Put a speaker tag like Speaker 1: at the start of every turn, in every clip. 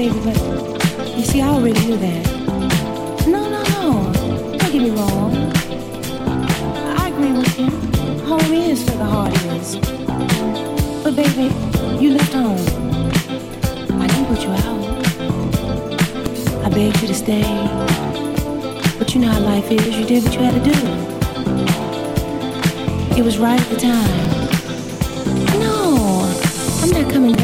Speaker 1: baby, but you see, I already knew that. No, no, no. Don't get me wrong. I agree with you. Home is where the heart is. But baby, you left home. I didn't put you out. I begged you to stay. But you know how life is. You did what you had to do. It was right at the time. No, I'm not coming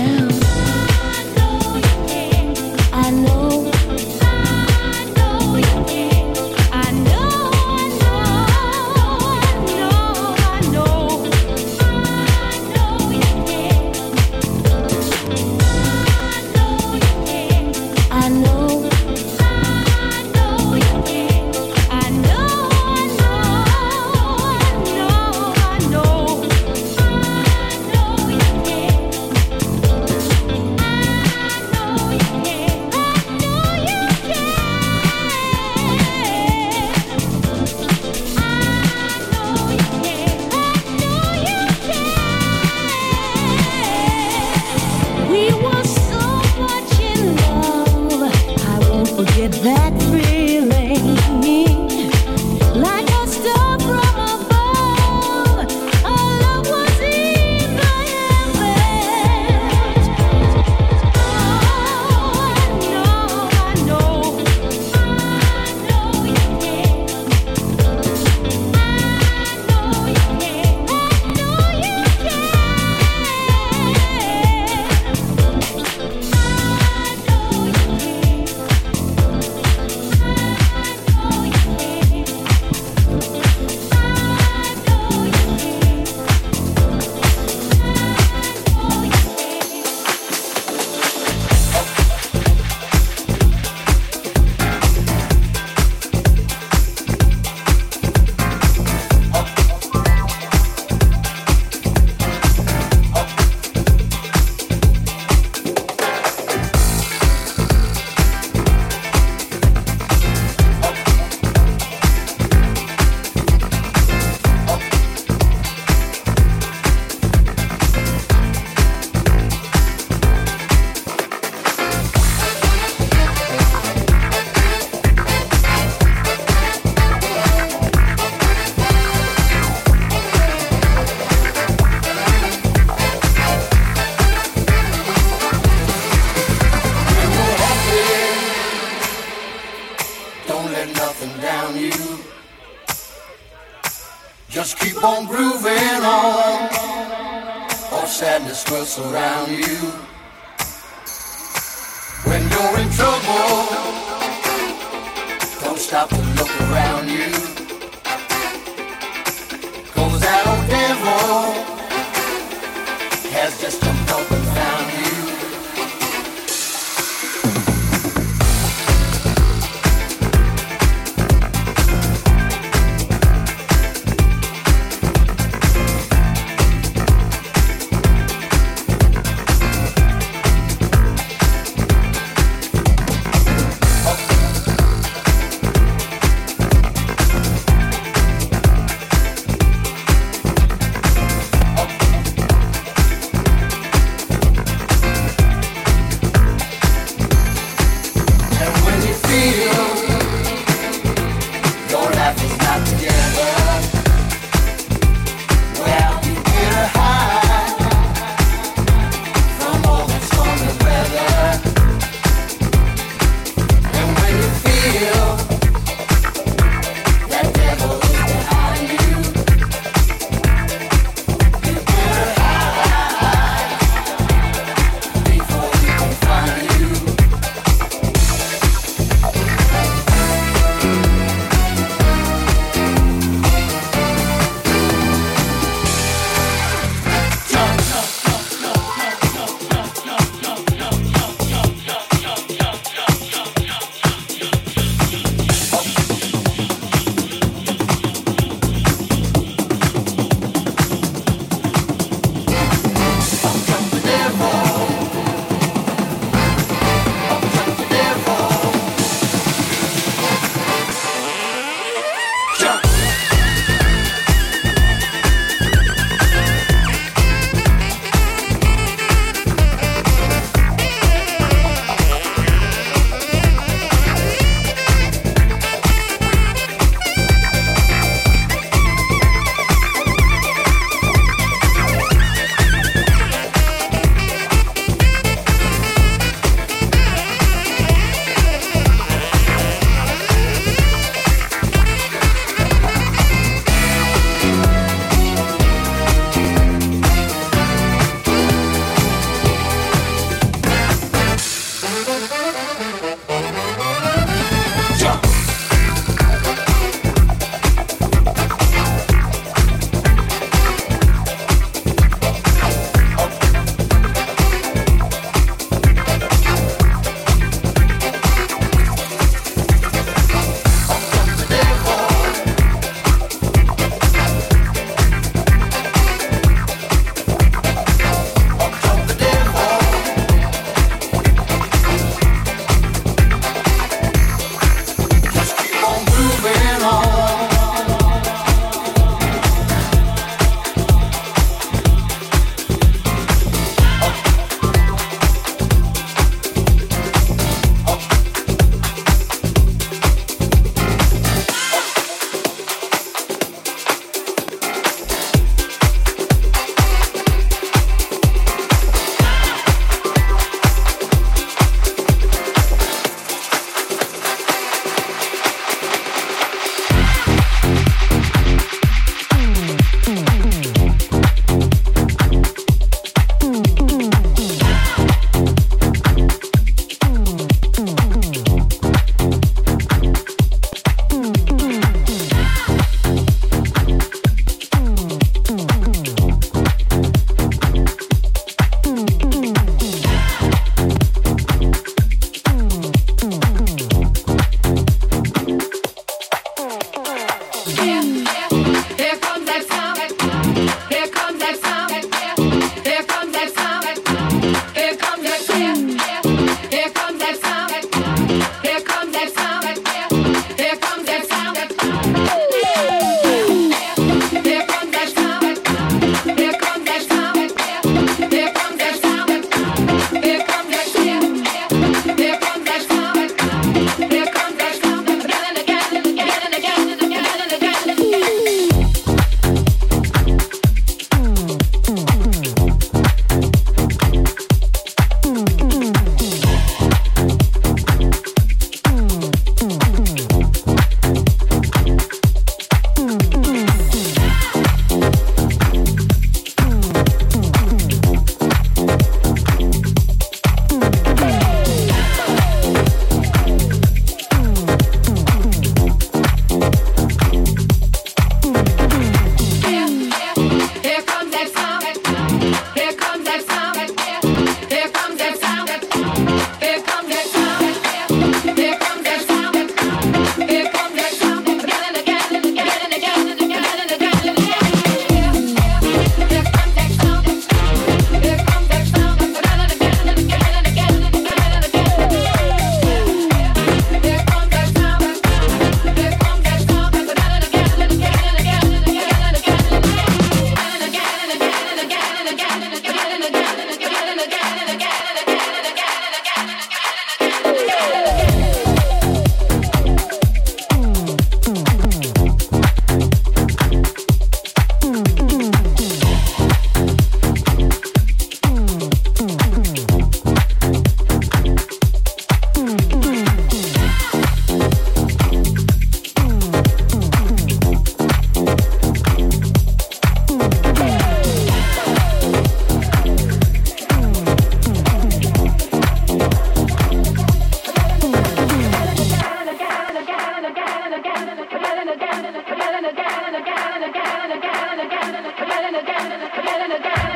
Speaker 2: Here comes that sound.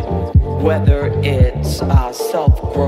Speaker 3: Whether it's uh, self growth,